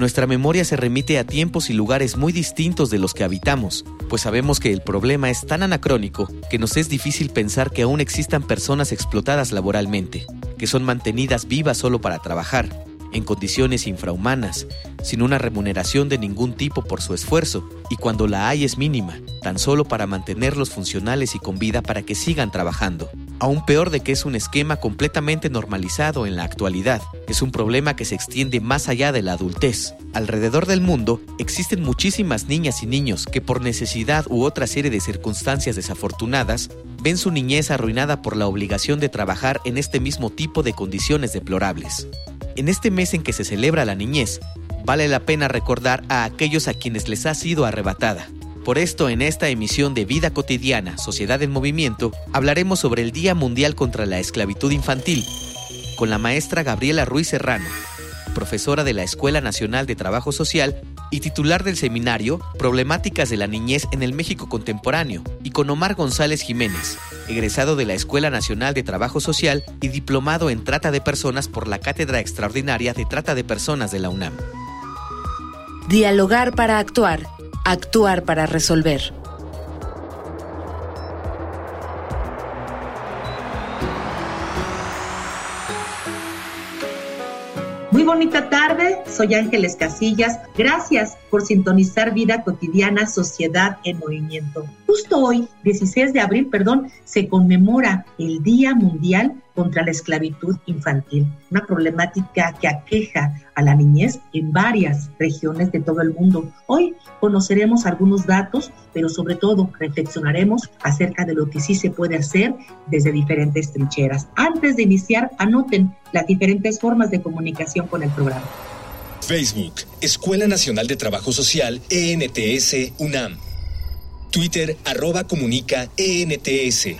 nuestra memoria se remite a tiempos y lugares muy distintos de los que habitamos, pues sabemos que el problema es tan anacrónico que nos es difícil pensar que aún existan personas explotadas laboralmente, que son mantenidas vivas solo para trabajar, en condiciones infrahumanas, sin una remuneración de ningún tipo por su esfuerzo, y cuando la hay es mínima, tan solo para mantenerlos funcionales y con vida para que sigan trabajando. Aún peor de que es un esquema completamente normalizado en la actualidad, es un problema que se extiende más allá de la adultez. Alrededor del mundo existen muchísimas niñas y niños que por necesidad u otra serie de circunstancias desafortunadas ven su niñez arruinada por la obligación de trabajar en este mismo tipo de condiciones deplorables. En este mes en que se celebra la niñez, vale la pena recordar a aquellos a quienes les ha sido arrebatada. Por esto, en esta emisión de Vida Cotidiana, Sociedad en Movimiento, hablaremos sobre el Día Mundial contra la Esclavitud Infantil, con la maestra Gabriela Ruiz Serrano, profesora de la Escuela Nacional de Trabajo Social y titular del seminario Problemáticas de la Niñez en el México Contemporáneo, y con Omar González Jiménez, egresado de la Escuela Nacional de Trabajo Social y diplomado en Trata de Personas por la Cátedra Extraordinaria de Trata de Personas de la UNAM. Dialogar para actuar, actuar para resolver. Muy bonita tarde, soy Ángeles Casillas. Gracias por sintonizar Vida Cotidiana, Sociedad en Movimiento. Justo hoy, 16 de abril, perdón, se conmemora el Día Mundial contra la esclavitud infantil, una problemática que aqueja a la niñez en varias regiones de todo el mundo. Hoy conoceremos algunos datos, pero sobre todo reflexionaremos acerca de lo que sí se puede hacer desde diferentes trincheras. Antes de iniciar, anoten las diferentes formas de comunicación con el programa. Facebook, Escuela Nacional de Trabajo Social, ENTS, UNAM. Twitter, arroba comunica, ENTS.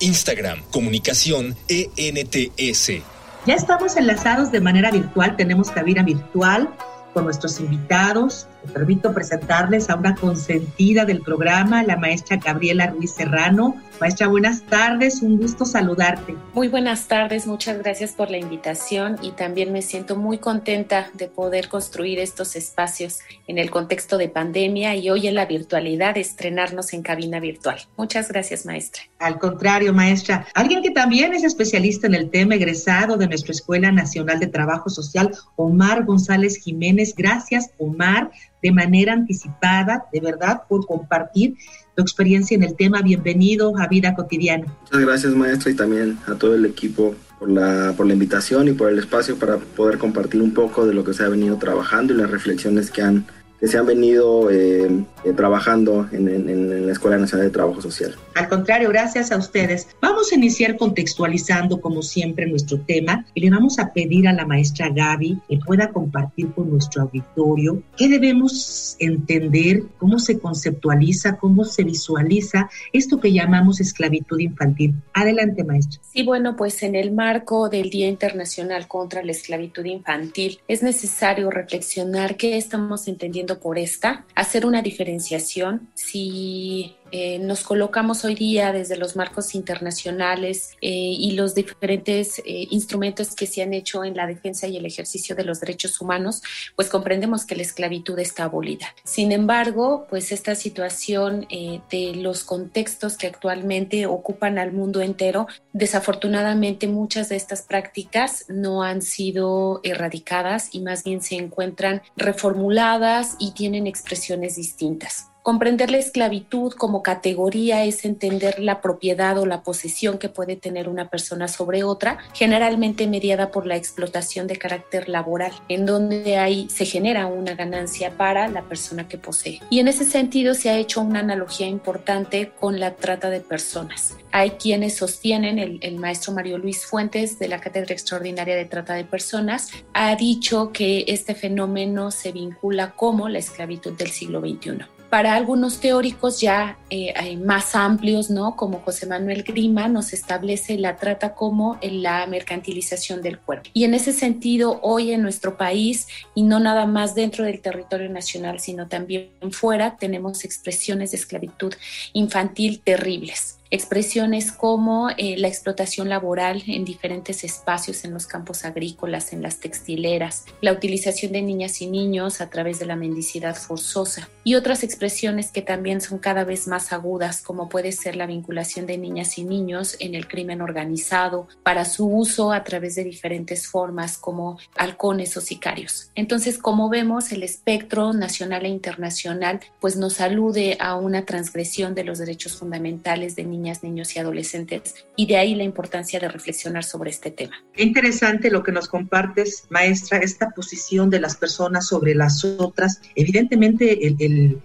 Instagram, comunicación ENTS. Ya estamos enlazados de manera virtual, tenemos cabina virtual con nuestros invitados. Me permito presentarles a una consentida del programa, la maestra Gabriela Ruiz Serrano, Maestra, buenas tardes, un gusto saludarte. Muy buenas tardes, muchas gracias por la invitación y también me siento muy contenta de poder construir estos espacios en el contexto de pandemia y hoy en la virtualidad estrenarnos en cabina virtual. Muchas gracias, maestra. Al contrario, maestra, alguien que también es especialista en el tema egresado de nuestra Escuela Nacional de Trabajo Social, Omar González Jiménez. Gracias, Omar, de manera anticipada, de verdad, por compartir tu experiencia en el tema. Bienvenido a Vida Cotidiana. Muchas gracias, maestro, y también a todo el equipo por la, por la invitación y por el espacio para poder compartir un poco de lo que se ha venido trabajando y las reflexiones que han que se han venido eh, eh, trabajando en, en, la Escuela Nacional de Trabajo Social. Al contrario, gracias a ustedes. Vamos a iniciar contextualizando, como siempre, nuestro tema y le vamos a pedir a la maestra Gaby que pueda compartir con nuestro auditorio qué debemos entender, cómo se conceptualiza, cómo se visualiza esto que llamamos esclavitud infantil. Adelante, maestra. Sí, bueno, pues en el marco del Día Internacional contra la Esclavitud Infantil es necesario reflexionar qué estamos entendiendo por esta, hacer una diferenciación. Si eh, nos colocamos hoy día desde los marcos internacionales eh, y los diferentes eh, instrumentos que se han hecho en la defensa y el ejercicio de los derechos humanos, pues comprendemos que la esclavitud está abolida. Sin embargo, pues esta situación de los contextos que actualmente ocupan al mundo entero, desafortunadamente muchas de estas prácticas no han sido erradicadas y más bien se encuentran reformuladas y tienen expresiones distintas. Comprender la esclavitud como categoría es entender la propiedad o la posesión que puede tener una persona sobre otra, generalmente mediada por la explotación de carácter laboral, en donde ahí se genera una ganancia para la persona que posee. Y en ese sentido se ha hecho una analogía importante con la trata de personas. Hay quienes sostienen, el, el maestro Mario Luis Fuentes de la Cátedra Extraordinaria de Trata de Personas, ha dicho que este fenómeno se vincula como la esclavitud del siglo XXI para algunos teóricos ya eh, más amplios, ¿no? como José Manuel Grima, nos establece la trata como la mercantilización del cuerpo. Y en ese sentido, hoy en nuestro país, y no nada más dentro del territorio nacional, sino también fuera, tenemos expresiones de esclavitud infantil terribles expresiones como eh, la explotación laboral en diferentes espacios en los campos agrícolas, en las textileras, la utilización de niñas y niños a través de la mendicidad forzosa y otras expresiones que también son cada vez más agudas como puede ser la vinculación de niñas y niños en el crimen organizado para su uso a través de diferentes formas como halcones o sicarios. Entonces, como vemos, el espectro nacional e internacional pues nos alude a una transgresión de los derechos fundamentales de niños niños y adolescentes y de ahí la importancia de reflexionar sobre este tema. Qué interesante lo que nos compartes, maestra, esta posición de las personas sobre las otras. Evidentemente,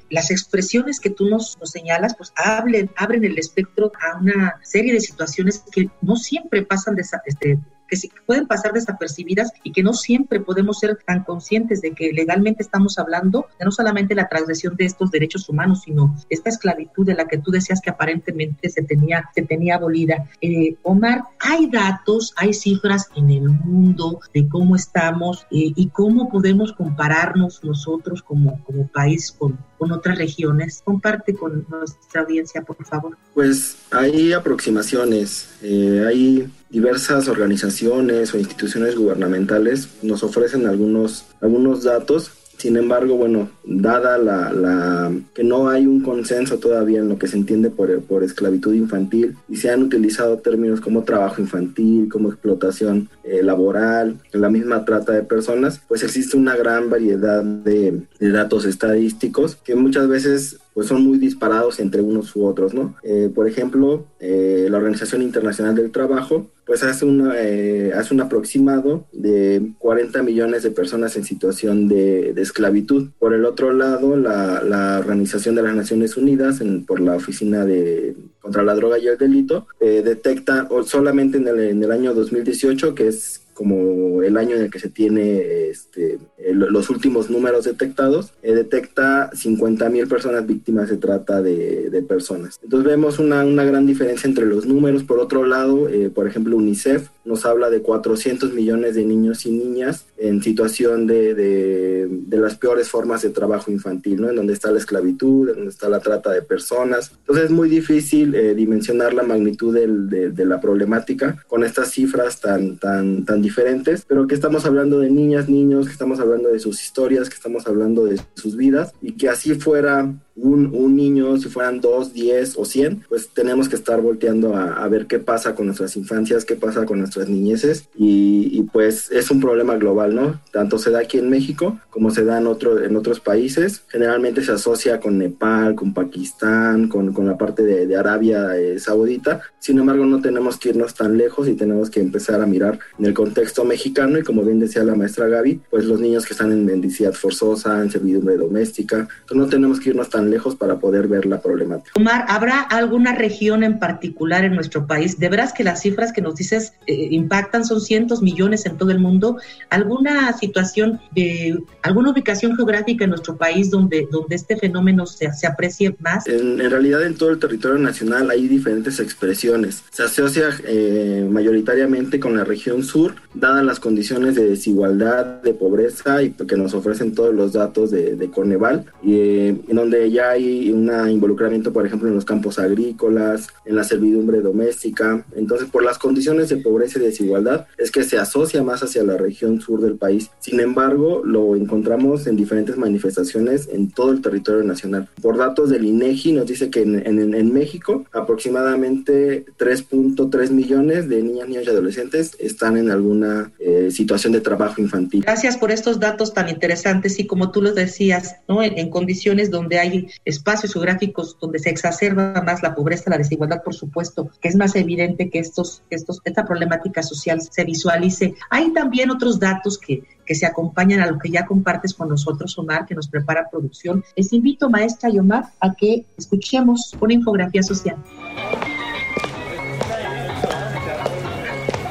las expresiones que tú nos, señalas, pues abren el espectro a una serie de situaciones que no siempre pasan de, este, que pueden pasar desapercibidas y que no siempre podemos ser tan conscientes de que legalmente estamos hablando de no solamente la transgresión de estos derechos humanos, sino esta esclavitud de la que tú decías que aparentemente se tenía, se tenía abolida. Eh, Omar, hay datos, hay cifras en el mundo de cómo estamos eh, y cómo podemos compararnos nosotros como, como país con, con otras regiones. Comparte con nuestra audiencia, por favor. Pues hay aproximaciones, eh, hay diversas organizaciones o instituciones gubernamentales nos ofrecen algunos, algunos datos sin embargo, bueno, dada la, que no hay un consenso todavía en lo que se entiende por, por esclavitud infantil y se han utilizado términos como trabajo infantil, como explotación eh, laboral, la misma trata de personas, pues existe una gran variedad de datos estadísticos que muchas veces pues son muy disparados entre unos u otros, ¿no? Eh, por ejemplo, eh, la Organización Internacional del Trabajo, pues hace, una, eh, hace un aproximado de 40 millones de personas en situación de, esclavitud. Por el otro lado, la, Organización de las Naciones Unidas, por la Oficina de contra la Droga y el Delito, detecta solamente en el, en el año 2018, que es como el año en el que se tiene este, los últimos números detectados, eh, detecta 50 mil personas víctimas de trata de, de personas. Entonces vemos una, una, gran diferencia entre los números. Por otro lado, eh, por ejemplo, UNICEF nos habla de 400 millones de niños y niñas en situación de, de, de, las peores formas de trabajo infantil, ¿no? En donde está la esclavitud, en donde está la trata de personas. Entonces es muy difícil eh, dimensionar la magnitud de, de, la problemática con estas cifras tan, tan, tan diferentes, pero que estamos hablando de niñas, niños, que estamos hablando de sus historias, que estamos hablando de sus vidas y que así fuera un, un, niño, si fueran dos, diez o cien, pues tenemos que estar volteando a, a, ver qué pasa con nuestras infancias, qué pasa con nuestras niñeces y, y, pues es un problema global, ¿no? Tanto se da aquí en México como se da en, otro, en otros países. Generalmente se asocia con Nepal, con Pakistán, con, con la parte de, de Arabia eh, Saudita. Sin embargo, no tenemos que irnos tan lejos y tenemos que empezar a mirar en el contexto mexicano y como bien decía la maestra Gaby, pues los niños que están en mendicidad forzosa, en servidumbre doméstica, entonces no tenemos que irnos tan lejos para poder ver la problemática. Omar, ¿habrá alguna región en particular en nuestro país? De veras que las cifras que nos dices eh, impactan, son cientos millones en todo el mundo. ¿Alguna situación de alguna ubicación geográfica en nuestro país donde, donde este fenómeno se, se aprecie más? En, en, realidad en todo el territorio nacional hay diferentes expresiones. Se asocia eh, mayoritariamente con la región sur, dadas las condiciones de desigualdad, de pobreza y que nos ofrecen todos los datos de, de Coneval, y, eh, en donde ya ya hay un involucramiento, por ejemplo, en los campos agrícolas, en la servidumbre doméstica. Entonces, por las condiciones de pobreza y desigualdad, es que se asocia más hacia la región sur del país. Sin embargo, lo encontramos en diferentes manifestaciones en todo el territorio nacional. Por datos del INEGI, nos dice que en, en, en México aproximadamente 3.3 millones de niñas, niños y adolescentes están en alguna una eh, situación de trabajo infantil. Gracias por estos datos tan interesantes y como tú lo decías, ¿no? en, condiciones donde hay espacios geográficos donde se exacerba más la pobreza, la desigualdad, por supuesto, que es más evidente que estos, esta problemática social se visualice. Hay también otros datos que, que se acompañan a lo que ya compartes con nosotros, Omar, que nos prepara producción. Les invito, maestra y Omar, a que escuchemos una infografía social.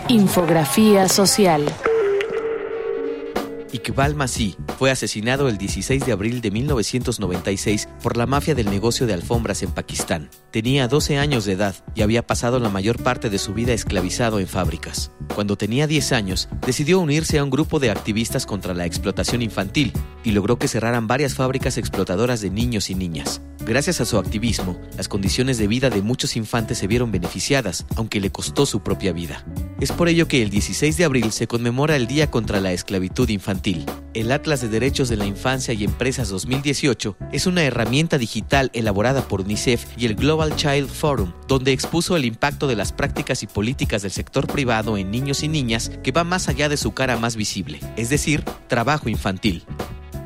Infografía social. Iqbal Masih fue asesinado el 16 de abril de 1996 por la mafia del negocio de alfombras en Pakistán. Tenía 12 años de edad y había pasado la mayor parte de su vida esclavizado en fábricas. Cuando tenía 10 años, decidió unirse a un grupo de activistas contra la explotación infantil y logró que cerraran varias fábricas explotadoras de niños y niñas. Gracias a su activismo, las condiciones de vida de muchos infantes se vieron beneficiadas, aunque le costó su propia vida. Es por ello que el 16 de abril se conmemora el Día contra la Esclavitud El Atlas de Derechos de la Infancia y Empresas 2018 es una herramienta digital elaborada por UNICEF y el Global Child Forum, donde expuso el impacto de las prácticas y políticas del sector privado en niños y niñas que va más allá de su cara más visible, es decir, trabajo infantil.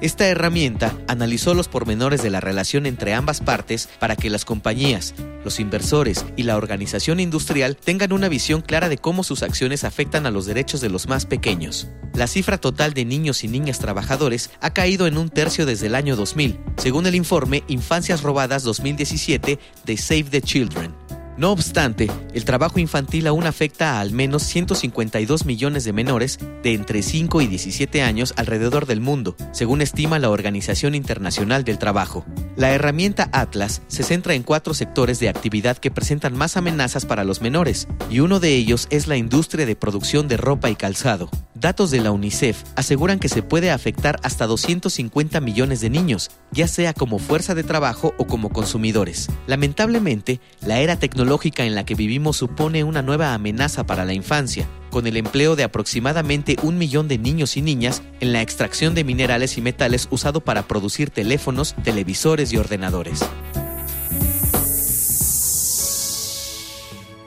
Esta herramienta analizó los pormenores de la relación entre ambas partes para que las compañías, los inversores y la organización industrial tengan una visión clara de cómo sus acciones afectan a los derechos de los más pequeños. La cifra total de niños y niñas trabajadores ha caído en un tercio desde el año 2000, según el informe Infancias Robadas 2017 de Save the Children. No obstante, el trabajo infantil aún afecta a al menos 152 millones de menores de entre 5 y 17 años alrededor del mundo, según estima la Organización Internacional del Trabajo. La herramienta Atlas se centra en cuatro sectores de actividad que presentan más amenazas para los menores, y uno de ellos es la industria de producción de ropa y calzado. Datos de la UNICEF aseguran que se puede afectar hasta 250 millones de niños, ya sea como fuerza de trabajo o como consumidores. Lamentablemente, la era tecnológica en la que vivimos supone una nueva amenaza para la infancia, con el empleo de aproximadamente un millón de niños y niñas en la extracción de minerales y metales usado para producir teléfonos, televisores y ordenadores.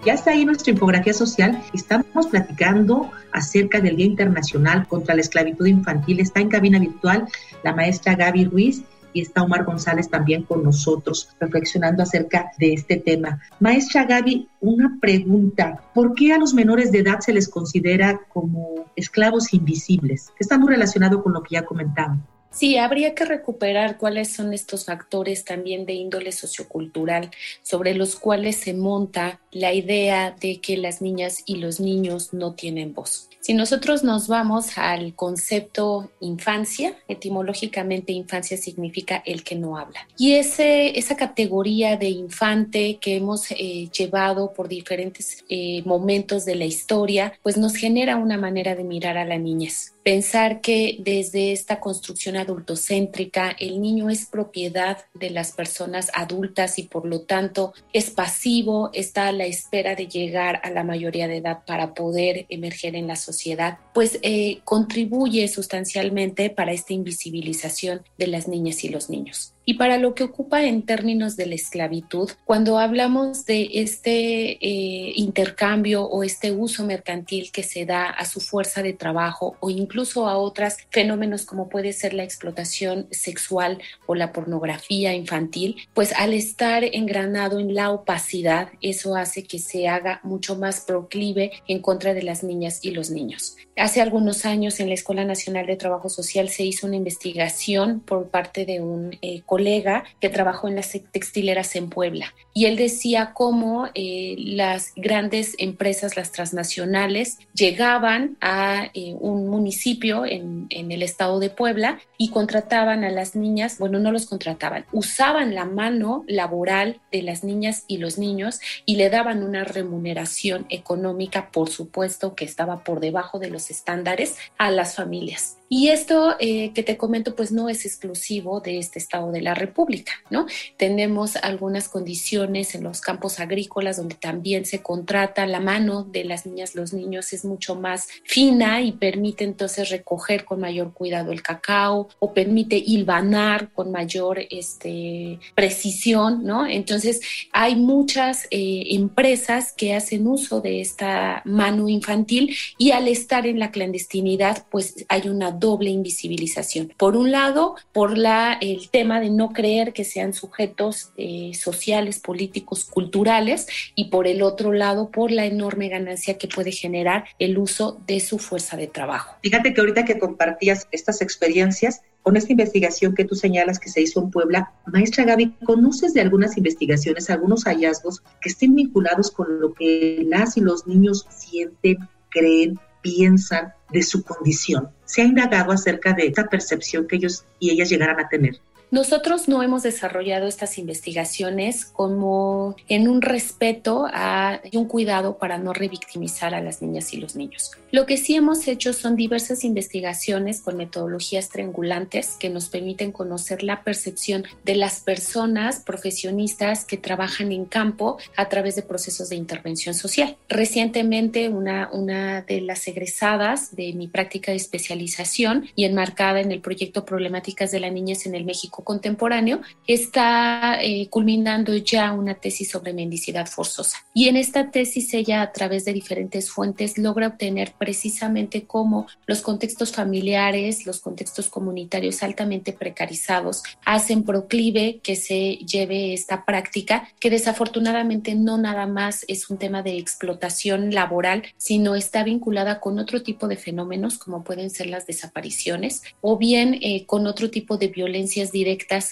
Ya está ahí nuestra infografía social. Estamos platicando acerca del Día Internacional contra la Esclavitud Infantil. Está en cabina virtual la maestra Gaby Ruiz y está Omar González también con nosotros reflexionando acerca de este tema. Maestra Gaby, una pregunta. ¿Por qué a los menores de edad se les considera como esclavos invisibles? Está muy relacionado con lo que ya comentamos. Sí, habría que recuperar cuáles son estos factores también de índole sociocultural sobre los cuales se monta la idea de que las niñas y los niños no tienen voz. Si nosotros nos vamos al concepto infancia, etimológicamente infancia significa el que no habla. Y ese, esa categoría de infante que hemos eh, llevado por diferentes eh, momentos de la historia, pues nos genera una manera de mirar a la niñez pensar que desde esta construcción adultocéntrica el niño es propiedad de las personas adultas y por lo tanto es pasivo, está a la espera de llegar a la mayoría de edad para poder emerger en la sociedad, pues eh, contribuye sustancialmente para esta invisibilización de las niñas y los niños y para lo que ocupa en términos de la esclavitud, cuando hablamos de este eh, intercambio o este uso mercantil que se da a su fuerza de trabajo o incluso a otros fenómenos como puede ser la explotación sexual o la pornografía infantil, pues al estar engranado en la opacidad, eso hace que se haga mucho más proclive en contra de las niñas y los niños. Hace algunos años en la Escuela Nacional de Trabajo Social se hizo una investigación por parte de un eh, colega que trabajó en las textileras en Puebla. Y él decía cómo eh, las grandes empresas, las transnacionales, llegaban a eh, un municipio en, en el estado de Puebla y contrataban a las niñas, bueno, no los contrataban, usaban la mano laboral de las niñas y los niños y le daban una remuneración económica, por supuesto, que estaba por debajo de los estándares a las familias Y esto eh, que te comento, pues no es exclusivo de este estado de la República, ¿no? Tenemos algunas condiciones en los campos agrícolas donde también se contrata la mano de las niñas, los niños es mucho más fina y permite entonces recoger con mayor cuidado el cacao o permite hilvanar con mayor este, precisión, ¿no? Entonces hay muchas eh, empresas que hacen uso de esta mano infantil y al estar en la clandestinidad, pues hay una doble invisibilización. Por un lado, por la, el tema de no creer que sean sujetos eh, sociales, políticos, culturales, y por el otro lado, por la enorme ganancia que puede generar el uso de su fuerza de trabajo. Fíjate que ahorita que compartías estas experiencias, con esta investigación que tú señalas que se hizo en Puebla, maestra Gaby, ¿conoces de algunas investigaciones, algunos hallazgos que estén vinculados con lo que las y los niños sienten, creen, piensan de su condición? ¿Se ha indagado acerca de esta percepción que ellos y ellas llegaran a tener? Nosotros no hemos desarrollado estas investigaciones como en un respeto a, y un cuidado para no revictimizar a las niñas y los niños. Lo que sí hemos hecho son diversas investigaciones con metodologías triangulantes que nos permiten conocer la percepción de las personas profesionistas que trabajan en campo a través de procesos de intervención social. Recientemente, una, una de las egresadas de mi práctica de especialización y enmarcada en el proyecto Problemáticas de la Niñez en el México contemporáneo, está eh, culminando ya una tesis sobre mendicidad forzosa. Y en esta tesis ella a través de diferentes fuentes logra obtener precisamente cómo los contextos familiares, los contextos comunitarios altamente precarizados hacen proclive que se lleve esta práctica que desafortunadamente no nada más es un tema de explotación laboral, sino está vinculada con otro tipo de fenómenos como pueden ser las desapariciones o bien eh, con otro tipo de violencias directas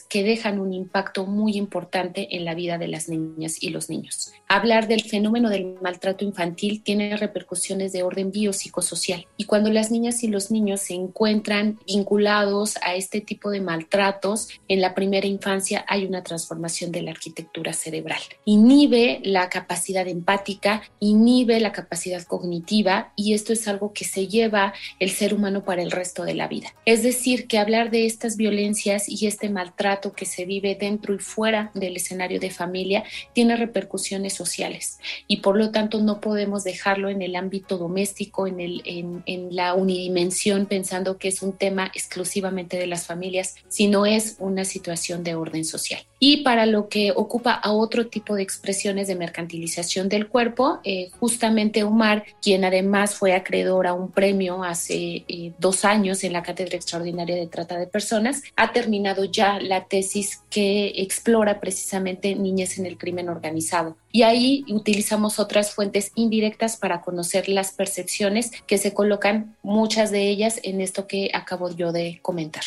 que dejan un impacto muy importante en la vida de las niñas y los niños. Hablar del fenómeno del maltrato infantil tiene repercusiones de orden biopsicosocial y cuando las niñas y los niños se encuentran vinculados a este tipo de maltratos en la primera infancia hay una transformación de la arquitectura cerebral. Inhibe la capacidad empática, inhibe la capacidad cognitiva y esto es algo que se lleva el ser humano para el resto de la vida. Es decir, que hablar de estas violencias y este maltrato que se vive dentro y fuera del escenario de familia tiene repercusiones sociales y por lo tanto no podemos dejarlo en el ámbito doméstico, en, el, en, en la unidimensión, pensando que es un tema exclusivamente de las familias, sino es una situación de orden social. Y para lo que ocupa a otro tipo de expresiones de mercantilización del cuerpo, eh, justamente Omar, quien además fue acreedor a un premio hace eh, dos años en la Cátedra Extraordinaria de Trata de Personas, ha terminado ya la tesis que explora precisamente niñez en el crimen organizado. Y ahí utilizamos otras fuentes indirectas para conocer las percepciones que se colocan, muchas de ellas en esto que acabo yo de comentar.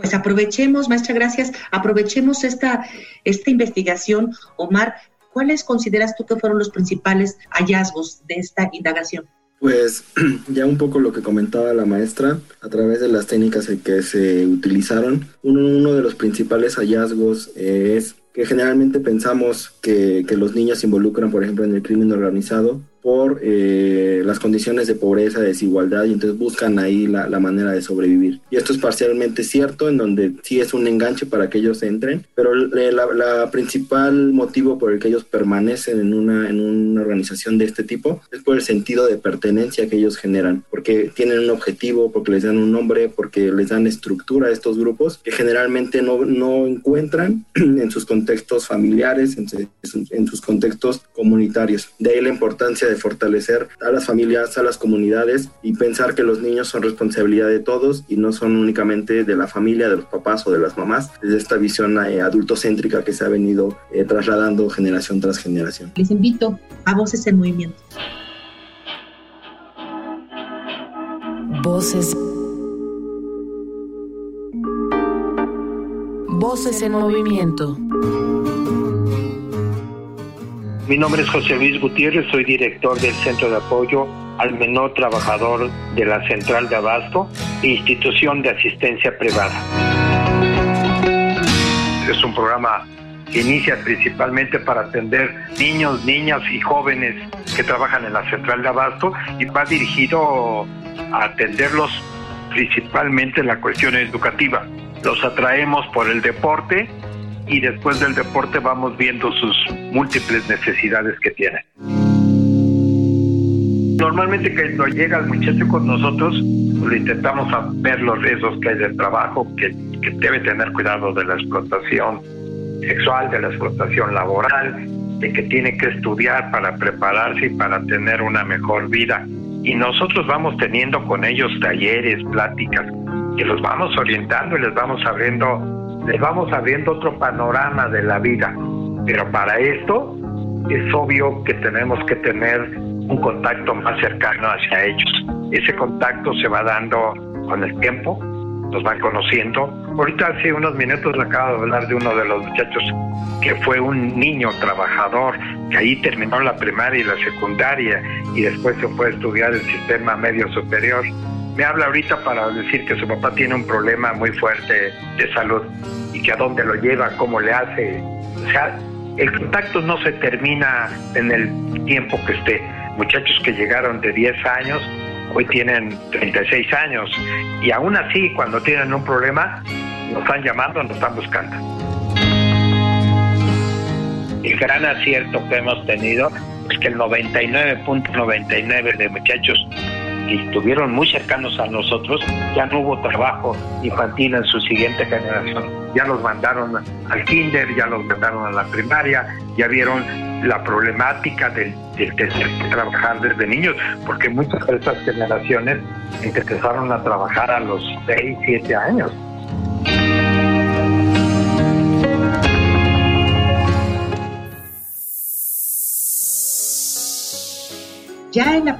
Pues aprovechemos, maestra, gracias, aprovechemos esta, esta investigación. Omar, ¿cuáles consideras tú que fueron los principales hallazgos de esta indagación? Pues ya un poco lo que comentaba la maestra, a través de las técnicas que se utilizaron, uno, de los principales hallazgos es que generalmente pensamos que, que, los niños se involucran, por ejemplo, en el crimen organizado por eh, las condiciones de pobreza, de desigualdad, y entonces buscan ahí la, la, manera de sobrevivir. Y esto es parcialmente cierto, en donde sí es un enganche para que ellos entren, pero la, la principal motivo por el que ellos permanecen en una, en una organización de este tipo es por el sentido de pertenencia que ellos generan, porque tienen un objetivo, porque les dan un nombre, porque les dan estructura a estos grupos que generalmente no, no encuentran en sus contextos familiares, en, en sus contextos comunitarios. De ahí la importancia de fortalecer a las familias, a las comunidades y pensar que los niños son responsabilidad de todos y no son únicamente de la familia, de los papás o de las mamás, desde esta visión eh, adultocéntrica que se ha venido eh, trasladando generación tras generación. Les invito a Voces en Movimiento. Voces. Voces en movimiento. Mi nombre es José Luis Gutiérrez, soy director del Centro de Apoyo al Menor Trabajador de la Central de Abasto, institución de asistencia privada. Es un programa que inicia principalmente para atender niños, niñas y jóvenes que trabajan en la Central de Abasto y va dirigido a atenderlos principalmente la cuestión educativa. Los atraemos por el deporte y después del deporte vamos viendo sus múltiples necesidades que tienen. Normalmente cuando llega el muchacho con nosotros, pues, intentamos ver los riesgos que hay del trabajo, que, que debe tener cuidado de la explotación sexual, de la explotación laboral, de que tiene que estudiar para prepararse y para tener una mejor vida. Y nosotros vamos teniendo con ellos talleres, pláticas, que los vamos orientando y les vamos abriendo, les vamos abriendo otro panorama de la vida. Pero para esto es obvio que tenemos que tener un contacto más cercano hacia ellos. Ese contacto se va dando con el tiempo, nos van conociendo. Ahorita hace unos minutos le acabo de hablar de uno de los muchachos que fue un niño trabajador, que ahí terminó la primaria y la secundaria y después se fue a estudiar el sistema medio superior. Me habla ahorita para decir que su papá tiene un problema muy fuerte de salud y que a dónde lo lleva, cómo le hace. O sea, el contacto no se termina en el tiempo que esté. Muchachos que llegaron de 10 años hoy tienen 36 años y aún así cuando tienen un problema nos están llamando, nos están buscando. El gran acierto que hemos tenido es que el 99.99 de muchachos que estuvieron muy cercanos a nosotros, ya no hubo trabajo infantil en su siguiente generación. Ya los mandaron al kinder, ya los mandaron a la primaria, ya vieron la problemática del, trabajar desde niños, porque muchas de estas generaciones empezaron a trabajar a los 6, 7 años. Ya en la